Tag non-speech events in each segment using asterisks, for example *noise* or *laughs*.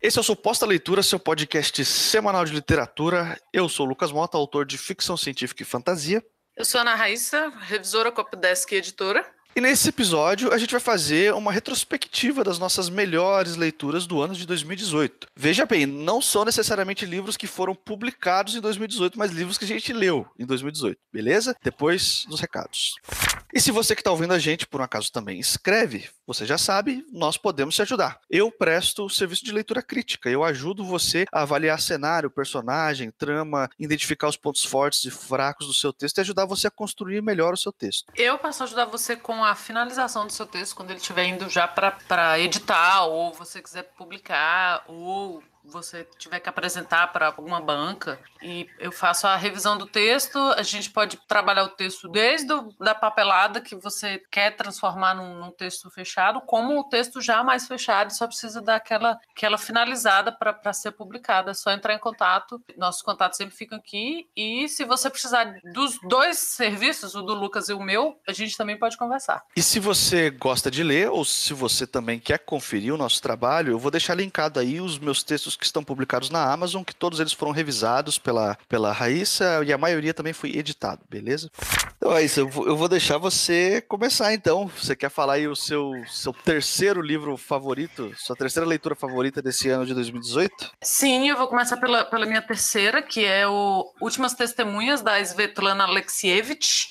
Esse é o Suposta Leitura, seu podcast semanal de literatura. Eu sou o Lucas Mota, autor de ficção científica e fantasia. Eu sou a Ana Raíssa, revisora Copdesk e editora. E nesse episódio a gente vai fazer uma retrospectiva das nossas melhores leituras do ano de 2018. Veja bem, não são necessariamente livros que foram publicados em 2018, mas livros que a gente leu em 2018, beleza? Depois dos recados. E se você que está ouvindo a gente, por um acaso também escreve, você já sabe, nós podemos te ajudar. Eu presto o serviço de leitura crítica, eu ajudo você a avaliar cenário, personagem, trama, identificar os pontos fortes e fracos do seu texto e ajudar você a construir melhor o seu texto. Eu posso ajudar você com a finalização do seu texto, quando ele estiver indo já para editar, ou você quiser publicar, ou você tiver que apresentar para alguma banca e eu faço a revisão do texto, a gente pode trabalhar o texto desde o, da papelada que você quer transformar num, num, texto fechado, como o texto já mais fechado, só precisa daquela aquela finalizada para ser publicada. É só entrar em contato. Nossos contatos sempre ficam aqui e se você precisar dos dois serviços, o do Lucas e o meu, a gente também pode conversar. E se você gosta de ler ou se você também quer conferir o nosso trabalho, eu vou deixar linkado aí os meus textos que estão publicados na Amazon, que todos eles foram revisados pela, pela Raíssa e a maioria também foi editado, beleza? Então é isso, eu vou, eu vou deixar você começar então. Você quer falar aí o seu, seu terceiro livro favorito, sua terceira leitura favorita desse ano de 2018? Sim, eu vou começar pela, pela minha terceira, que é o Últimas Testemunhas, da Svetlana Alexievich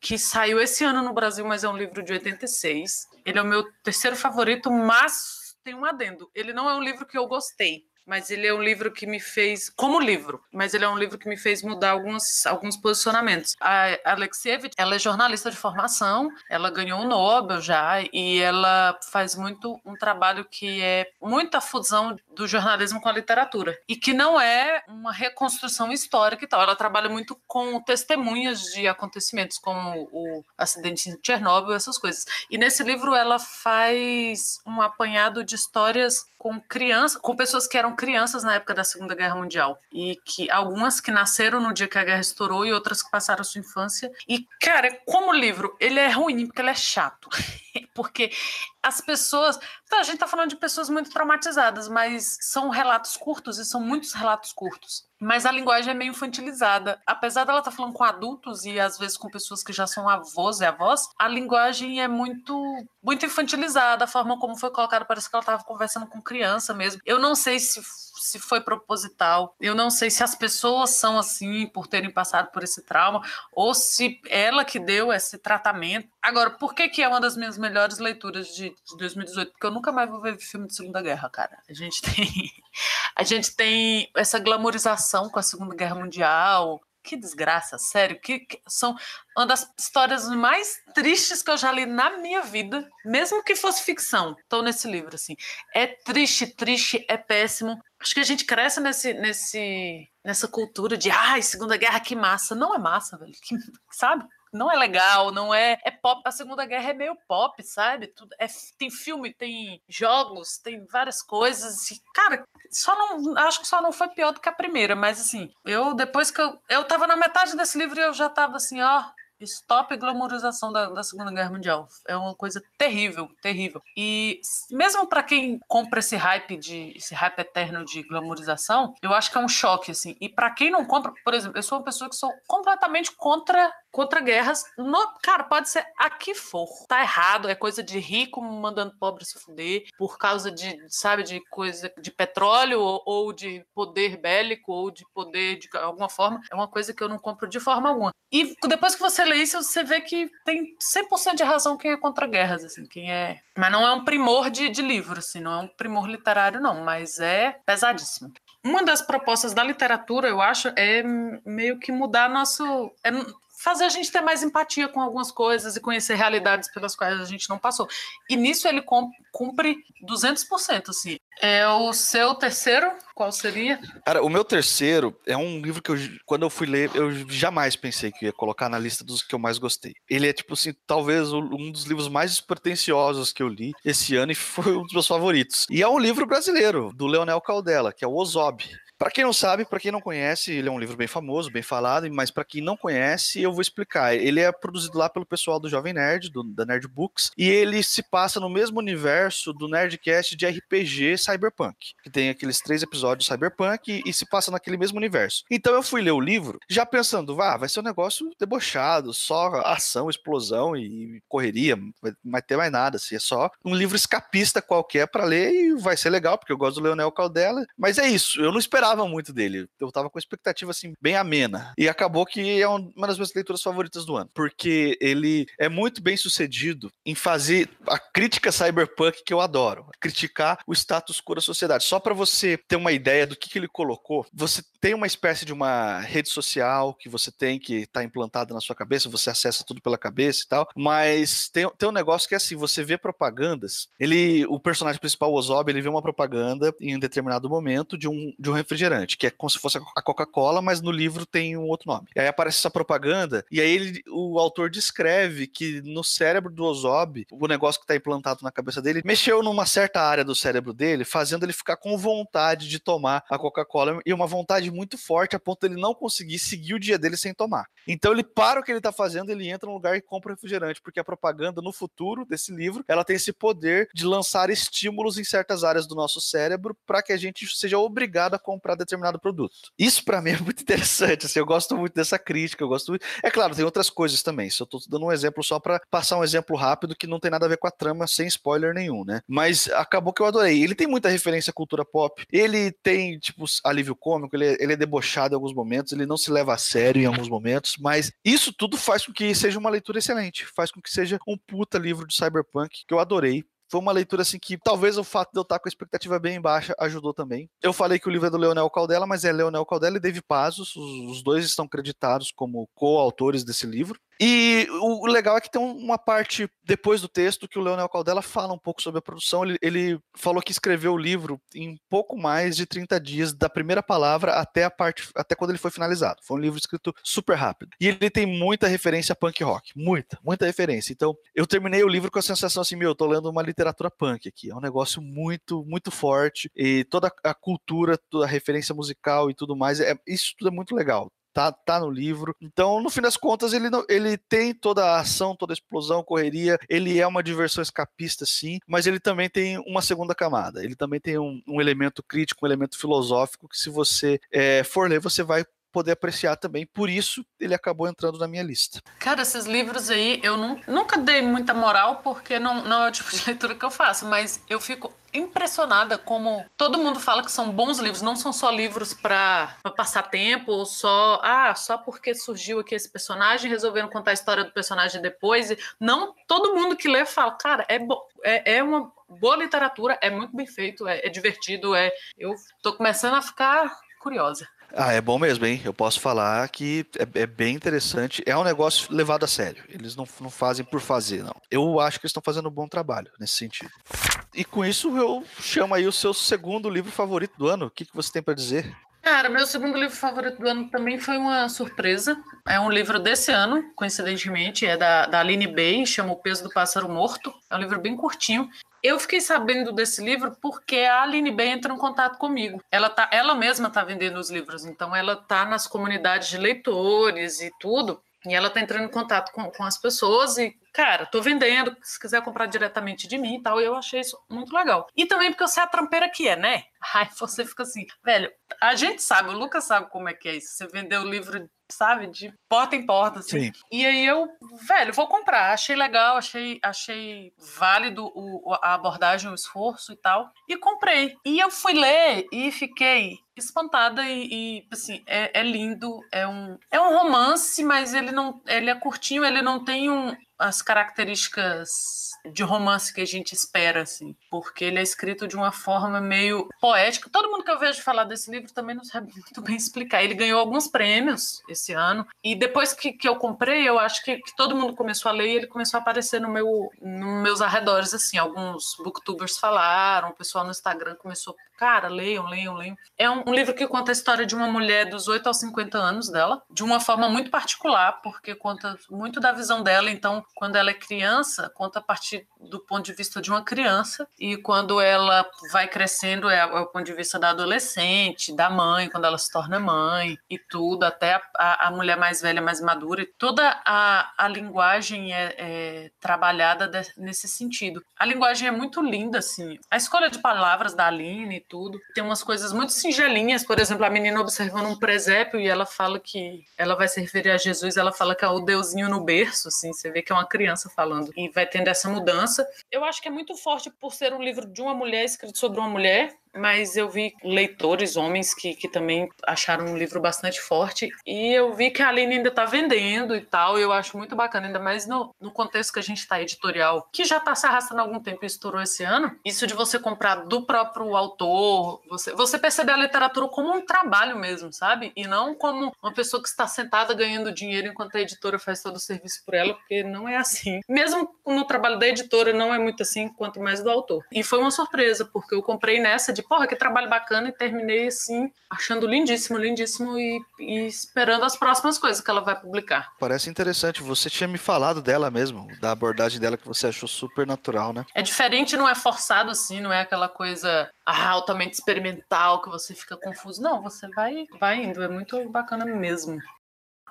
que saiu esse ano no Brasil, mas é um livro de 86. Ele é o meu terceiro favorito, mas tem um adendo. Ele não é um livro que eu gostei mas ele é um livro que me fez, como livro, mas ele é um livro que me fez mudar alguns, alguns posicionamentos. A Alexievich, ela é jornalista de formação, ela ganhou o um Nobel já, e ela faz muito um trabalho que é muita fusão do jornalismo com a literatura, e que não é uma reconstrução histórica e tal, ela trabalha muito com testemunhas de acontecimentos, como o acidente em Chernobyl, essas coisas. E nesse livro ela faz um apanhado de histórias com crianças, com pessoas que eram crianças na época da Segunda Guerra Mundial e que algumas que nasceram no dia que a guerra estourou e outras que passaram sua infância. E cara, como livro, ele é ruim porque ele é chato. Porque as pessoas, tá, a gente tá falando de pessoas muito traumatizadas, mas são relatos curtos e são muitos relatos curtos mas a linguagem é meio infantilizada. Apesar dela estar tá falando com adultos e às vezes com pessoas que já são avós e avós, a linguagem é muito muito infantilizada, a forma como foi colocada, parece que ela estava conversando com criança mesmo. Eu não sei se se foi proposital. Eu não sei se as pessoas são assim por terem passado por esse trauma ou se ela que deu esse tratamento. Agora, por que que é uma das minhas melhores leituras de, de 2018? Porque eu nunca mais vou ver filme de Segunda Guerra, cara. A gente *laughs* tem a gente tem essa glamorização com a Segunda Guerra Mundial, que desgraça, sério, que, que, são uma das histórias mais tristes que eu já li na minha vida, mesmo que fosse ficção. Estou nesse livro assim. É triste, triste, é péssimo. Acho que a gente cresce nesse, nesse, nessa cultura de ai, Segunda Guerra, que massa. Não é massa, velho. Que, sabe? não é legal, não é. É pop. A Segunda Guerra é meio pop, sabe? Tudo, é, tem filme, tem jogos, tem várias coisas. E, cara, só não. Acho que só não foi pior do que a primeira, mas assim, eu depois que eu. Eu tava na metade desse livro e eu já tava assim, ó. Stop glamorização da, da Segunda Guerra Mundial. É uma coisa terrível, terrível. E mesmo para quem compra esse hype de esse hype eterno de glamorização, eu acho que é um choque assim. E para quem não compra, por exemplo, eu sou uma pessoa que sou completamente contra contra guerras. No, cara, pode ser a que for. Tá errado, é coisa de rico mandando pobre se fuder por causa de, sabe, de coisa de petróleo ou, ou de poder bélico ou de poder de alguma forma. É uma coisa que eu não compro de forma alguma. E depois que você lê isso, você vê que tem 100% de razão quem é contra guerras, assim, quem é... Mas não é um primor de, de livro, assim, não é um primor literário, não, mas é pesadíssimo. Uma das propostas da literatura, eu acho, é meio que mudar nosso... É fazer a gente ter mais empatia com algumas coisas e conhecer realidades pelas quais a gente não passou. E nisso ele cumpre 200%, assim. É o seu terceiro? Qual seria? Cara, o meu terceiro é um livro que eu, quando eu fui ler, eu jamais pensei que ia colocar na lista dos que eu mais gostei. Ele é, tipo assim, talvez um dos livros mais despretensiosos que eu li esse ano e *laughs* foi um dos meus favoritos. E é um livro brasileiro, do Leonel Caldela, que é o Ozob. Para quem não sabe, para quem não conhece, ele é um livro bem famoso, bem falado, mas para quem não conhece, eu vou explicar. Ele é produzido lá pelo pessoal do Jovem Nerd, do, da Nerd Books, e ele se passa no mesmo universo do Nerdcast de RPG Cyberpunk, que tem aqueles três episódios Cyberpunk e, e se passa naquele mesmo universo. Então eu fui ler o livro já pensando, ah, vai ser um negócio debochado, só ação, explosão e correria, vai, vai ter mais nada, assim, é só um livro escapista qualquer para ler e vai ser legal, porque eu gosto do Leonel Caldela, mas é isso, eu não esperava muito dele, eu tava com expectativa, assim, bem amena, e acabou que é uma das minhas leituras favoritas do ano, porque ele é muito bem sucedido em fazer a crítica cyberpunk que eu adoro, criticar o status quo da sociedade, só para você ter uma ideia do que, que ele colocou, você tem uma espécie de uma rede social que você tem que tá implantada na sua cabeça, você acessa tudo pela cabeça e tal, mas tem, tem um negócio que é assim, você vê propagandas, ele, o personagem principal, o Ozob, ele vê uma propaganda em um determinado momento de um, de um refrigerante, que é como se fosse a Coca-Cola, mas no livro tem um outro nome. Aí aparece essa propaganda, e aí ele, o autor descreve que no cérebro do Ozob, o negócio que está implantado na cabeça dele, mexeu numa certa área do cérebro dele, fazendo ele ficar com vontade de tomar a Coca-Cola, e uma vontade muito forte a ponto de ele não conseguir seguir o dia dele sem tomar. Então ele para o que ele está fazendo, ele entra no lugar e compra refrigerante, porque a propaganda no futuro desse livro, ela tem esse poder de lançar estímulos em certas áreas do nosso cérebro para que a gente seja obrigado a comprar determinado produto. Isso para mim é muito interessante, assim, eu gosto muito dessa crítica, eu gosto muito... É claro, tem outras coisas também, se eu estou dando um exemplo só para passar um exemplo rápido que não tem nada a ver com a trama, sem spoiler nenhum, né? Mas acabou que eu adorei. Ele tem muita referência à cultura pop, ele tem, tipo, alívio cômico, ele, é, ele é debochado em alguns momentos, ele não se leva a sério em alguns momentos, mas isso tudo faz com que seja uma leitura excelente, faz com que seja um puta livro de cyberpunk que eu adorei foi uma leitura assim que talvez o fato de eu estar com a expectativa bem baixa ajudou também. Eu falei que o livro é do Leonel Caldela, mas é Leonel Caldela e Dave Pazos, os, os dois estão creditados como coautores desse livro. E o legal é que tem uma parte depois do texto que o Leonel Caldela fala um pouco sobre a produção. Ele, ele, falou que escreveu o livro em pouco mais de 30 dias, da primeira palavra até a parte, até quando ele foi finalizado. Foi um livro escrito super rápido. E ele tem muita referência a punk rock. Muita, muita referência. Então, eu terminei o livro com a sensação assim, meu, eu tô lendo uma literatura punk aqui. É um negócio muito, muito forte. E toda a cultura, toda a referência musical e tudo mais, é, isso tudo é muito legal tá, tá no livro. Então, no fim das contas, ele, ele tem toda a ação, toda a explosão, correria. Ele é uma diversão escapista, sim, mas ele também tem uma segunda camada. Ele também tem um, um elemento crítico, um elemento filosófico que, se você é, for ler, você vai poder apreciar também. Por isso, ele acabou entrando na minha lista. Cara, esses livros aí, eu nunca dei muita moral, porque não, não é o tipo de *laughs* leitura que eu faço, mas eu fico impressionada como todo mundo fala que são bons livros, não são só livros para passar tempo, ou só, ah, só porque surgiu aqui esse personagem, resolveram contar a história do personagem depois. Não, todo mundo que lê fala, cara, é, é, é uma boa literatura, é muito bem feito, é, é divertido, é. Eu tô começando a ficar curiosa. Ah, é bom mesmo, hein? Eu posso falar que é, é, bem interessante. É um negócio levado a sério. Eles não, não fazem por fazer, não. Eu acho que eles estão fazendo um bom trabalho nesse sentido. E com isso eu chamo aí o seu segundo livro favorito do ano. O que, que você tem para dizer? Cara, meu segundo livro favorito do ano também foi uma surpresa. É um livro desse ano, coincidentemente, é da, da Aline Bay, chama O Peso do Pássaro Morto. É um livro bem curtinho. Eu fiquei sabendo desse livro porque a Aline Bay entrou em contato comigo. Ela, tá, ela mesma está vendendo os livros, então ela está nas comunidades de leitores e tudo. E ela tá entrando em contato com, com as pessoas e, cara, tô vendendo, se quiser comprar diretamente de mim e tal. eu achei isso muito legal. E também porque eu sei a trampeira que é, né? *laughs* Aí você fica assim, velho, a gente sabe, o Lucas sabe como é que é isso. Você vendeu o livro sabe? De porta em porta, assim. Sim. E aí eu, velho, vou comprar. Achei legal, achei, achei válido o, a abordagem, o esforço e tal. E comprei. E eu fui ler e fiquei espantada e, e assim, é, é, lindo. É um, é um romance, mas ele não. Ele é curtinho, ele não tem um, as características de romance que a gente espera, assim, porque ele é escrito de uma forma meio poética. Todo mundo que eu vejo falar desse livro também não sabe *laughs* muito bem explicar. Ele ganhou alguns prêmios esse ano, e depois que, que eu comprei, eu acho que, que todo mundo começou a ler e ele começou a aparecer no meu, nos meus arredores, assim. Alguns booktubers falaram, o pessoal no Instagram começou, cara, leiam, leiam, leiam. É um, um livro que conta a história de uma mulher dos 8 aos 50 anos dela, de uma forma muito particular, porque conta muito da visão dela. Então, quando ela é criança, conta a partir forte do ponto de vista de uma criança, e quando ela vai crescendo, é, é o ponto de vista da adolescente, da mãe, quando ela se torna mãe e tudo, até a, a, mulher mais velha, mais madura, toda a, a linguagem é, é trabalhada de, nesse sentido. A linguagem é muito linda, assim. A escolha de palavras da Aline e tudo, tem umas coisas muito singelinhas, por exemplo, a menina observando um presépio e ela fala que ela vai se referir a Jesus, ela fala que é o deusinho no berço, assim, você vê que é uma criança falando, e vai tendo essa mudança. Eu acho que é muito forte por ser um livro de uma mulher escrito sobre uma mulher, mas eu vi leitores, homens, que, que também acharam um livro bastante forte. E eu vi que a Aline ainda está vendendo e tal. E eu acho muito bacana, ainda mais no, no contexto que a gente está editorial, que já está se arrastando há algum tempo e estourou esse ano. Isso de você comprar do próprio autor, você, você perceber a literatura como um trabalho mesmo, sabe? E não como uma pessoa que está sentada ganhando dinheiro enquanto a editora faz todo o serviço por ela, porque não é assim. Mesmo no trabalho da editora, não é muito assim, quanto mais do autor. E foi uma surpresa, porque eu comprei nessa de de porra, que trabalho bacana, e terminei assim, achando lindíssimo, lindíssimo e, e, esperando as próximas coisas que ela vai publicar. Parece interessante, você tinha me falado dela mesmo, da abordagem dela que você achou super natural, né? É diferente, não é forçado assim, não é aquela coisa ah, altamente experimental que você fica confuso. Não, você vai, vai indo, é muito bacana mesmo.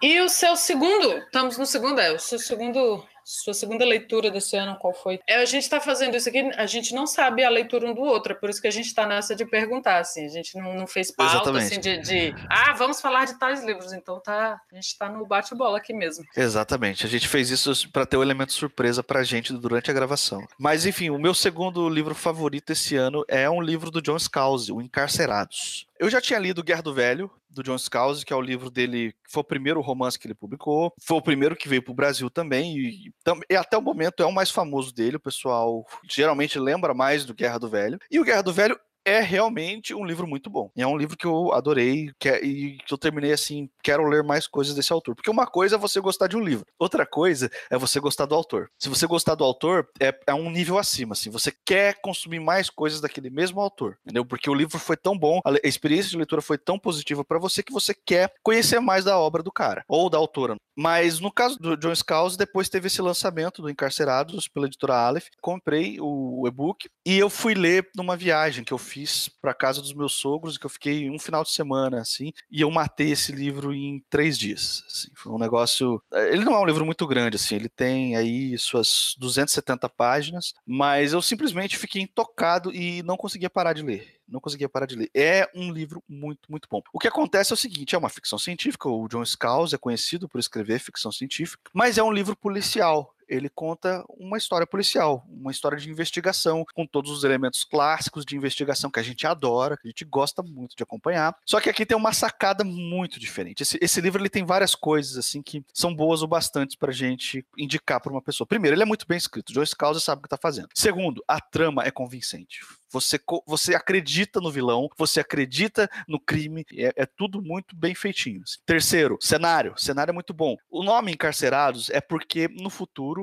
E o seu segundo, estamos no segundo, é, o seu segundo sua segunda leitura desse ano, qual foi? É, a gente está fazendo isso aqui, a gente não sabe a leitura um do outro, é por isso que a gente está nessa de perguntar, assim, a gente não, não fez pauta, assim, de, de, ah, vamos falar de tais livros, então tá, a gente está no bate-bola aqui mesmo. Exatamente, a gente fez isso para ter o um elemento surpresa para a gente durante a gravação. Mas, enfim, o meu segundo livro favorito esse ano é um livro do John Scalzi, O Encarcerados. Eu já tinha lido Guerra do Velho, do John Scalzi, que é o livro dele, foi o primeiro romance que ele publicou, foi o primeiro que veio para o Brasil também, e, e, até o momento é o mais famoso dele, o pessoal geralmente lembra mais do Guerra do Velho. E o Guerra do Velho é realmente um livro muito bom. É um livro que eu adorei que é, e que eu terminei assim, quero ler mais coisas desse autor. Porque uma coisa é você gostar de um livro, outra coisa é você gostar do autor. Se você gostar do autor, é, é um nível acima, assim, você quer consumir mais coisas daquele mesmo autor, entendeu? Porque o livro foi tão bom, a experiência de leitura foi tão positiva para você que você quer conhecer mais da obra do cara, ou da autora. Mas no caso do John Scalzi, depois teve esse lançamento do Encarcerados pela editora Aleph, comprei o e-book e eu fui ler numa viagem que eu fiz para casa dos meus sogros, que eu fiquei um final de semana, assim, e eu matei esse livro em três dias. Assim, foi um negócio. Eh, ele não é um livro muito grande, assim, ele tem aí suas 270 páginas, mas eu simplesmente fiquei intocado e não conseguia parar de ler não conseguia parar de ler. É um livro muito, muito bom. O que acontece é o seguinte: é uma ficção científica, o John Scalzi é conhecido por escrever ficção científica, mas é um livro policial ele conta uma história policial, uma história de investigação, com todos os elementos clássicos de investigação que a gente adora, que a gente gosta muito de acompanhar. Só que aqui tem uma sacada muito diferente. Esse, esse livro ele tem várias coisas assim que são boas o bastante para a gente indicar para uma pessoa. Primeiro, ele é muito bem escrito. Joyce Causa sabe o que está fazendo. Segundo, a trama é convincente. Você, você acredita no vilão, você acredita no crime, é, é, tudo muito bem feitinho. Terceiro, cenário. Cenário é muito bom. O nome Encarcerados é porque no futuro,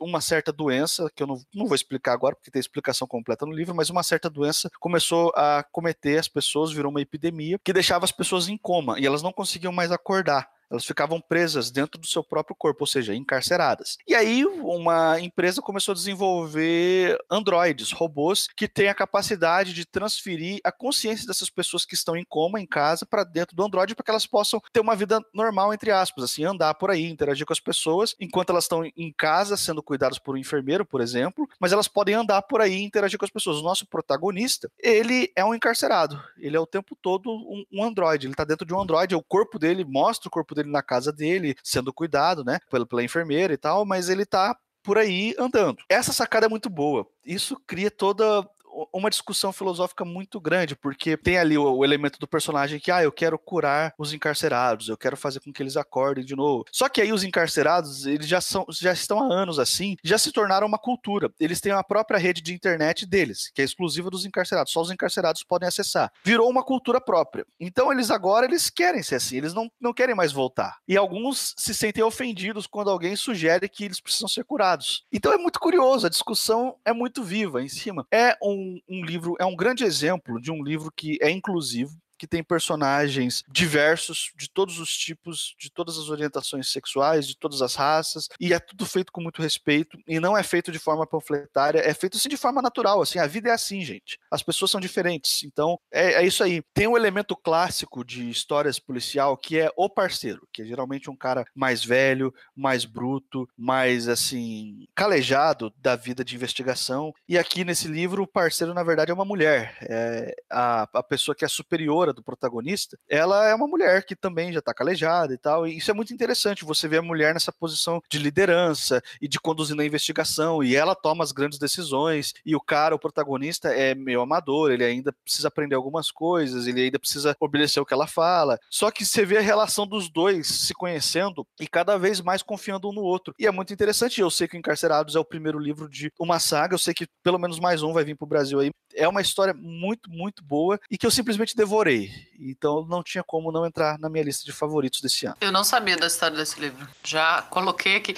uma certa doença, que eu não, não vou explicar agora, porque tem explicação completa no livro, mas uma certa doença começou a cometer as pessoas, virou uma epidemia, que deixava as pessoas em coma e elas não conseguiam mais acordar elas ficavam presas dentro do seu próprio corpo, ou seja, encarceradas. E aí uma empresa começou a desenvolver androides, robôs que têm a capacidade de transferir a consciência dessas pessoas que estão em coma em casa para dentro do androide para que elas possam ter uma vida normal entre aspas, assim, andar por aí, interagir com as pessoas enquanto elas estão em casa sendo cuidadas por um enfermeiro, por exemplo, mas elas podem andar por aí e interagir com as pessoas. O nosso protagonista, ele é um encarcerado. Ele é o tempo todo um, um androide. Ele está dentro de um androide, o corpo dele mostra o corpo dele na casa dele, sendo cuidado, né, pela, pela enfermeira e tal, mas ele tá por aí andando. Essa sacada é muito boa. Isso cria toda uma discussão filosófica muito grande, porque tem ali o, o, elemento do personagem que, ah, eu quero curar os encarcerados, eu quero fazer com que eles acordem de novo. Só que aí os encarcerados, eles já, são, já estão há anos assim, já se tornaram uma cultura. Eles têm a própria rede de internet deles, que é exclusiva dos encarcerados, só os encarcerados podem acessar. Virou uma cultura própria. Então eles agora, eles querem ser assim, eles não, não querem mais voltar. E alguns se sentem ofendidos quando alguém sugere que eles precisam ser curados. Então é muito curioso, a discussão é muito viva em cima. É um um, livro, é um grande exemplo de um livro que é inclusivo, que tem personagens diversos, de todos os tipos, de todas as orientações sexuais, de todas as raças, e é tudo feito com muito respeito, e não é feito de forma panfletária, é feito assim de forma natural, assim, a vida é assim, gente. As pessoas são diferentes, então é, é isso aí. Tem um elemento clássico de histórias policial que é o parceiro, que é geralmente um cara mais velho, mais bruto, mais assim, calejado da vida de investigação, e aqui nesse livro o parceiro na verdade é uma mulher, é a, a pessoa que é superiora do protagonista, ela é uma mulher que também já está calejada e tal, e isso é muito interessante, você vê a mulher nessa posição de liderança e de conduzir a investigação, e ela toma as grandes decisões, e o cara, o protagonista, é meio amador, ele ainda precisa aprender algumas coisas, ele ainda precisa obedecer o que ela fala, só que você vê a relação dos dois se conhecendo e cada vez mais confiando um no outro, e é muito interessante, eu sei que o Encarcerados é o primeiro livro de uma saga, eu sei que pelo menos mais um vai vir pro Brasil aí, é uma história muito, muito boa, e que eu simplesmente devorei, então não tinha como não entrar na minha lista de favoritos desse ano. Eu não sabia da história desse livro. Já coloquei aqui.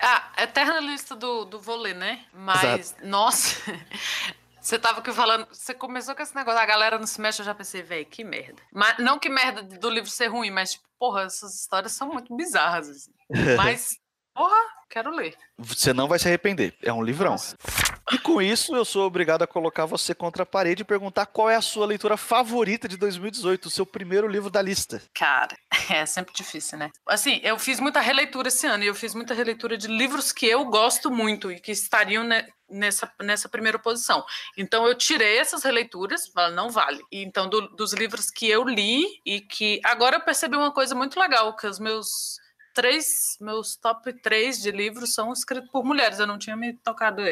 Ah, eterna lista do, do vôlei, né? Mas, Exato. nossa. *laughs* Você tava aqui falando, você começou com esse negócio, a galera não se mexe, eu já pensei, velho, que merda. Mas, não que merda do livro ser ruim, mas, tipo, porra, essas histórias são muito bizarras. Assim. *laughs* Mas, porra, quero ler. Você não vai se arrepender, é um livrão. Nossa. E com isso, eu sou obrigado a colocar você contra a parede e perguntar qual é a sua leitura favorita de 2018, o seu primeiro livro da lista. Cara, *laughs* é sempre difícil, né? Assim, eu fiz muita releitura esse ano e eu fiz muita releitura de livros que eu gosto muito e que estariam né, nessa, nessa primeira posição. Então eu tirei essas releituras, não vale. Então, do, dos livros que eu li e que agora eu percebi uma coisa muito legal, que os meus três, meus top três de livros são escritos por mulheres. Eu não tinha me tocado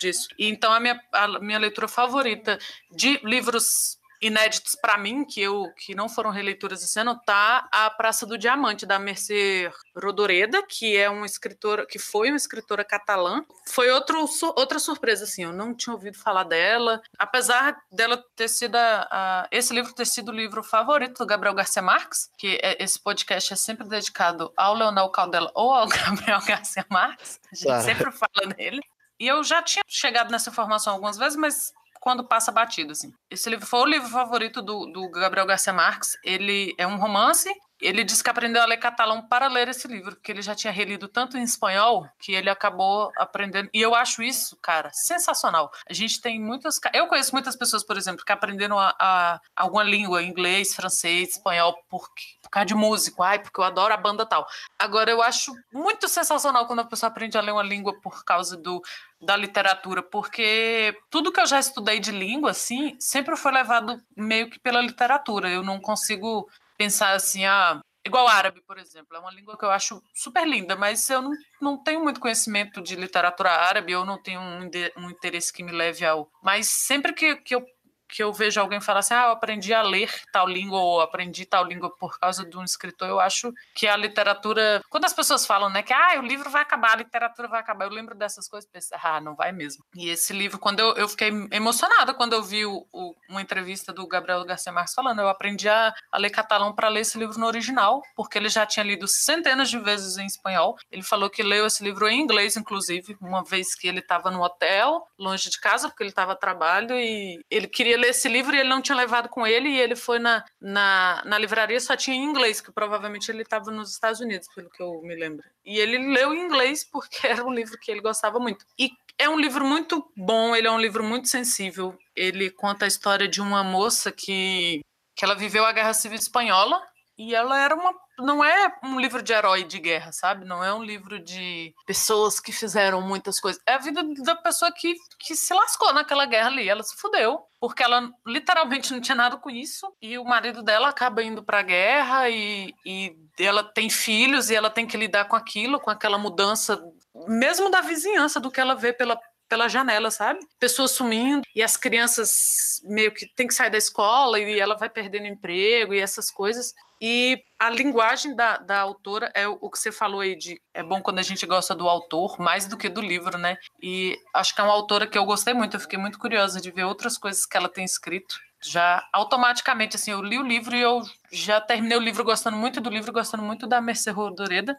disso. E então a minha, a minha leitura favorita de livros inéditos para mim, que eu que não foram releituras esse ano, tá A Praça do Diamante, da Mercê Rodoreda, que é uma escritora, que foi uma escritora catalã. Foi outro, outra surpresa, assim, eu não tinha ouvido falar dela, apesar dela ter sido a, a, esse livro ter sido o livro favorito do Gabriel Garcia Marques, que é, esse podcast é sempre dedicado ao Leonel Caldela ou ao *laughs* Gabriel Garcia Marques, a gente claro. sempre fala dele. E eu já tinha chegado nessa informação algumas vezes, mas quando passa batido, assim. Esse livro foi o livro favorito do, do Gabriel Garcia Marques. Ele é um romance ele disse que aprendeu a ler catalão para ler esse livro, porque ele já tinha relido tanto em espanhol que ele acabou aprendendo. E eu acho isso, cara, sensacional. A gente tem muitas. Eu conheço muitas pessoas, por exemplo, que aprenderam a, a alguma língua, inglês, francês, espanhol, por, por causa de músico. Ai, porque eu adoro a banda tal. Agora, eu acho muito sensacional quando a pessoa aprende a ler uma língua por causa do, da literatura, porque tudo que eu já estudei de língua, assim, sempre foi levado meio que pela literatura. Eu não consigo pensar assim, ah, igual árabe, por exemplo, é uma língua que eu acho super linda, mas eu não, não tenho muito conhecimento de literatura árabe, eu não tenho um, um interesse que me leve ao. Mas sempre que, que eu que eu vejo alguém falar assim, ah, eu aprendi a ler tal língua ou aprendi tal língua por causa de um escritor, eu acho que a literatura, quando as pessoas falam, né, que ah, o livro vai acabar, a literatura vai acabar, eu lembro dessas coisas penso, ah, não vai mesmo. E esse livro, quando eu, eu fiquei emocionada quando eu vi o, o, uma entrevista do Gabriel Garcia Marques falando, eu aprendi a, a ler catalão para ler esse livro no original, porque ele já tinha lido centenas de vezes em espanhol. Ele falou que leu esse livro em inglês, inclusive, uma vez que ele estava no hotel, longe de casa, porque ele estava a trabalho e ele queria ler esse livro e ele não tinha levado com ele, e ele foi na, na, na livraria, só tinha em inglês, que provavelmente ele estava nos Estados Unidos, pelo que eu me lembro. E ele leu em inglês porque *laughs* era um livro que ele gostava muito. E é um livro muito bom, ele é um livro muito sensível. Ele conta a história de uma moça que, que ela viveu a Guerra Civil Espanhola e ela era uma não é um livro de herói de guerra, sabe? Não é um livro de pessoas que fizeram muitas coisas. É a vida da pessoa que, que se lascou naquela guerra ali. Ela se fudeu, porque ela literalmente não tinha nada com isso. E o marido dela acaba indo pra guerra e, e ela tem filhos e ela tem que lidar com aquilo, com aquela mudança, mesmo da vizinhança, do que ela vê pela, pela janela, sabe? Pessoas sumindo e as crianças meio que tem que sair da escola e ela vai perdendo emprego e essas coisas. E a linguagem da, da autora é o que você falou aí de é bom quando a gente gosta do autor mais do que do livro, né? E acho que é uma autora que eu gostei muito, eu fiquei muito curiosa de ver outras coisas que ela tem escrito. Já automaticamente, assim, eu li o livro e eu já terminei o livro gostando muito do livro, gostando muito da Mercê Rodoreda.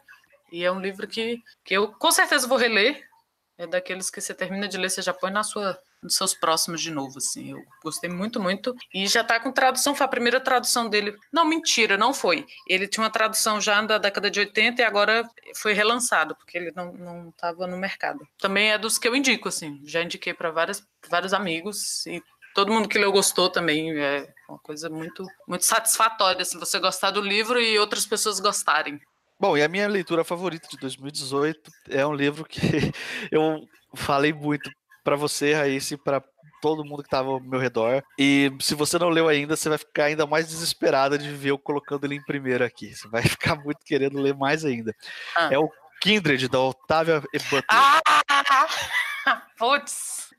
E é um livro que, que eu com certeza vou reler. É daqueles que você termina de ler, você já põe na sua dos seus próximos de novo, assim. Eu gostei muito, muito. E já tá com tradução, foi a primeira tradução dele. Não, mentira, não foi. Ele tinha uma tradução já da década de 80 e agora foi relançado, porque ele não, não tava no mercado. Também é dos que eu indico, assim. Já indiquei para vários amigos e todo mundo que leu gostou também. É uma coisa muito, muito satisfatória, se assim, você gostar do livro e outras pessoas gostarem. Bom, e a minha leitura favorita de 2018 é um livro que *laughs* eu falei muito para você, Raíssa, e para todo mundo que estava ao meu redor. E se você não leu ainda, você vai ficar ainda mais desesperada de ver eu colocando ele em primeiro aqui. Você vai *laughs* ficar muito querendo ler mais ainda. Ah. É o Kindred, da Otávia e Butler. Ah! *laughs* Putz!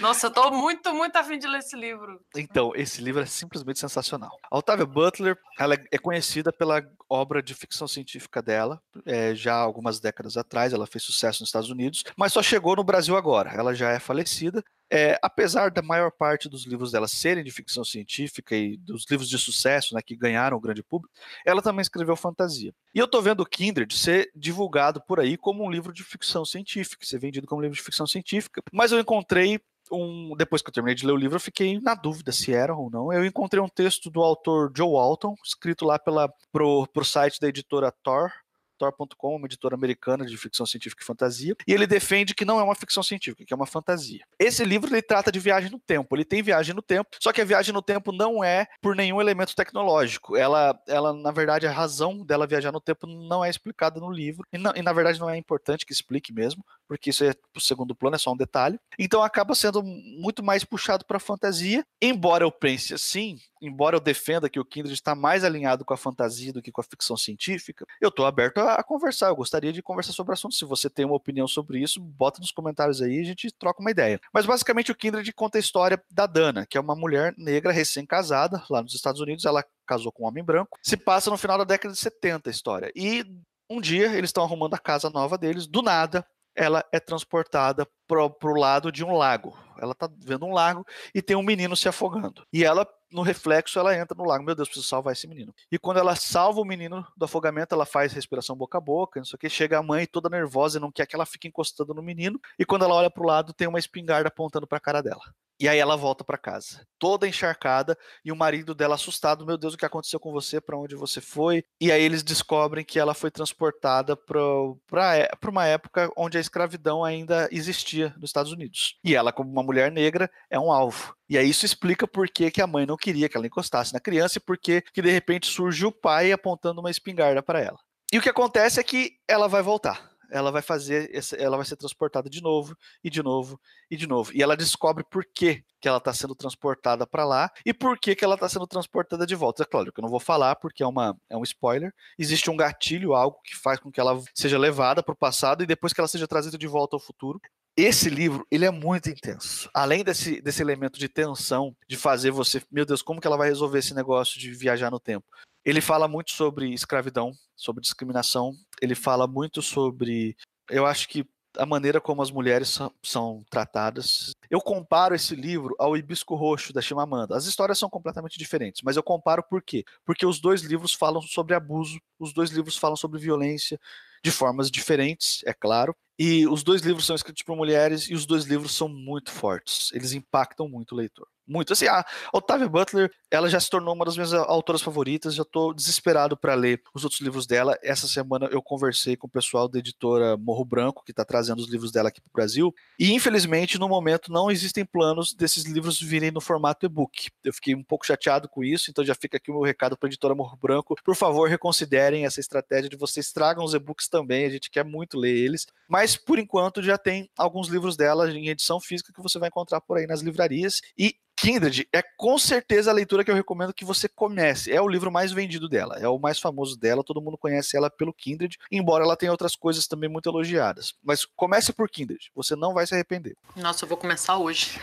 Nossa, eu tô muito, muito afim de ler esse livro. Então, esse livro é simplesmente sensacional. A Octavia Butler, ela é conhecida pela obra de ficção científica dela, é, já algumas décadas atrás, ela fez sucesso nos Estados Unidos, mas só chegou no Brasil agora. Ela já é falecida. É, apesar da maior parte dos livros dela serem de ficção científica e dos livros de sucesso, né, que ganharam o grande público, ela também escreveu fantasia. E eu tô vendo o Kindred ser divulgado por aí como um livro de ficção científica, ser vendido como livro de ficção científica, mas eu encontrei um, depois que eu terminei de ler o livro, eu fiquei na dúvida se era ou não. Eu encontrei um texto do autor Joe Walton, escrito lá pela, pro, pro site da editora Thor, Tor.com, uma editora americana de ficção científica e fantasia, e ele defende que não é uma ficção científica, que é uma fantasia. Esse livro ele trata de viagem no tempo, ele tem viagem no tempo, só que a viagem no tempo não é por nenhum elemento tecnológico. Ela, ela na verdade, a razão dela viajar no tempo não é explicada no livro, e, não, e na verdade não é importante que explique mesmo, porque isso é o segundo plano, é só um detalhe. Então acaba sendo muito mais puxado para fantasia, embora eu pense assim, embora eu defenda que o Kindred está mais alinhado com a fantasia do que com a ficção científica, eu estou aberto a, a, conversar. Eu gostaria de conversar sobre o assunto. Se você tem uma opinião sobre isso, bota nos comentários aí e a gente troca uma ideia. Mas basicamente o Kindred conta a história da Dana, que é uma mulher negra recém-casada lá nos Estados Unidos. Ela casou com um homem branco. Se passa no final da década de 70 a história. E um dia eles estão arrumando a casa nova deles, do nada ela é transportada para o lado de um lago. Ela está vendo um lago e tem um menino se afogando. E ela, no reflexo, ela entra no lago. Meu Deus, preciso salvar esse menino. E quando ela salva o menino do afogamento, ela faz respiração boca a boca, não sei o que. Chega a mãe toda nervosa e não quer que ela fique encostando no menino. E quando ela olha para o lado, tem uma espingarda apontando para a cara dela. E aí ela volta para casa, toda encharcada, e o marido dela assustado, meu Deus, o que aconteceu com você? Para onde você foi? E aí eles descobrem que ela foi transportada para é, uma época onde a escravidão ainda existia nos Estados Unidos. E ela, como uma mulher negra, é um alvo. E aí isso explica por que, que a mãe não queria que ela encostasse na criança e por que, que de repente surge o pai apontando uma espingarda para ela. E o que acontece é que ela vai voltar ela vai fazer, ela vai ser transportada de novo e de novo e de novo. E ela descobre por que, que ela está sendo transportada para lá e por que, que ela está sendo transportada de volta. É claro que eu não vou falar porque é, uma, é um spoiler. Existe um gatilho, algo que faz com que ela seja levada para o passado e depois que ela seja trazida de volta ao futuro. Esse livro, ele é muito intenso. Além desse, desse elemento de tensão, de fazer você, meu Deus, como que ela vai resolver esse negócio de viajar no tempo? Ele fala muito sobre escravidão, sobre discriminação. Ele fala muito sobre. Eu acho que a maneira como as mulheres são, são, tratadas. Eu comparo esse livro ao Hibisco Roxo da Chimamanda. As histórias são completamente diferentes, mas eu comparo por quê? Porque os dois livros falam sobre abuso, os dois livros falam sobre violência de formas diferentes, é claro. E os dois livros são escritos por mulheres e os dois livros são muito fortes. Eles impactam muito o leitor muito. Assim, a Octavia Butler, ela já se tornou uma das minhas autoras favoritas, já estou desesperado para ler os outros livros dela. Essa semana eu conversei com o pessoal da editora Morro Branco, que está trazendo os livros dela aqui para o Brasil, e infelizmente no momento não existem planos desses livros virem no formato e-book. Eu fiquei um pouco chateado com isso, então já fica aqui o meu recado para a editora Morro Branco. Por favor, reconsiderem essa estratégia de vocês tragam os e-books também, a gente quer muito ler eles. Mas por enquanto já tem alguns livros dela em edição física que você vai encontrar por aí nas livrarias e Kindred é com certeza a leitura que eu recomendo que você comece. É o livro mais vendido dela, é o mais famoso dela, todo mundo conhece ela pelo Kindred, embora ela tenha outras coisas também muito elogiadas. Mas comece por Kindred, você não vai se arrepender. Nossa, eu vou começar hoje.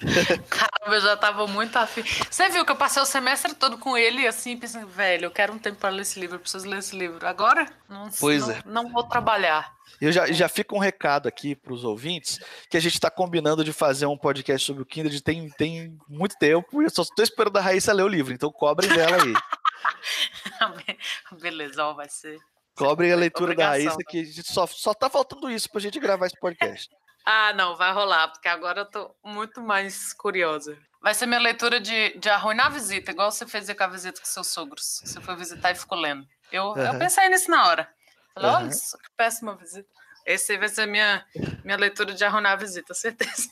*laughs* Caramba, eu já tava muito afim. Você viu que eu passei o semestre todo com ele assim, pensando, velho, eu quero um tempo para ler esse livro, eu preciso ler esse livro. Agora, não, pois não, é. não vou trabalhar. Eu já, já fica um recado aqui para os ouvintes que a gente está combinando de fazer um podcast sobre o Kindred tem, tem muito tempo e eu só estou esperando a Raíssa ler o livro, então cobrem dela aí. *laughs* Beleza, vai ser. Cobrem a leitura da Raíssa, que a gente só, só tá faltando isso para a gente gravar esse podcast. Ah, não, vai rolar, porque agora eu tô muito mais curiosa. Vai ser minha leitura de, de arruinar a visita, igual você fez com a visita com seus sogros. Você foi visitar e ficou lendo. Eu, uhum. eu pensei nisso na hora. Falei, olha que péssima visita. Esse aí vai ser minha, minha leitura de arruinar a visita, certeza.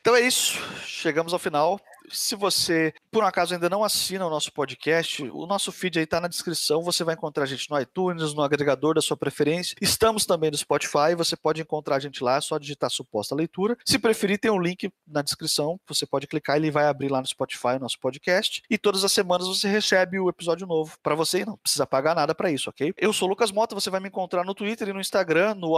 Então é isso. Chegamos ao final. Se você, por um acaso, ainda não assina o nosso podcast, o nosso feed aí está na descrição. Você vai encontrar a gente no iTunes, no agregador da sua preferência. Estamos também no Spotify. Você pode encontrar a gente lá, é só digitar suposta leitura. Se preferir, tem um link na descrição. Você pode clicar e ele vai abrir lá no Spotify o nosso podcast. E todas as semanas você recebe o episódio novo para você. Não precisa pagar nada para isso, ok? Eu sou Lucas Mota. Você vai me encontrar no Twitter e no Instagram, no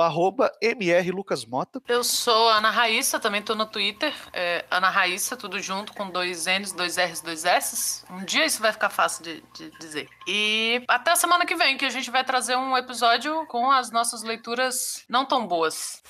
mrlucasmota. Eu sou Ana Raíssa, também estou no Twitter. É Ana Raíssa, tudo junto com dois N N's, dois R's, dois S's. Um dia isso vai ficar fácil de, de dizer. E até a semana que vem, que a gente vai trazer um episódio com as nossas leituras não tão boas.